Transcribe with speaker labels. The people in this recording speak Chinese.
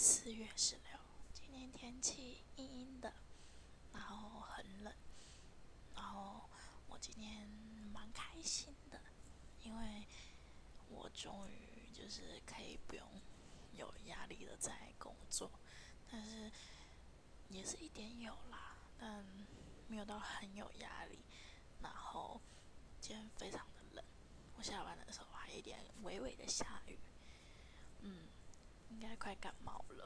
Speaker 1: 四月十六，今天天气阴阴的，然后很冷，然后我今天蛮开心的，因为我终于就是可以不用有压力的在工作，但是也是一点有啦，但没有到很有压力。然后今天非常的冷，我下班的时候还一点微微的下雨，快感冒了。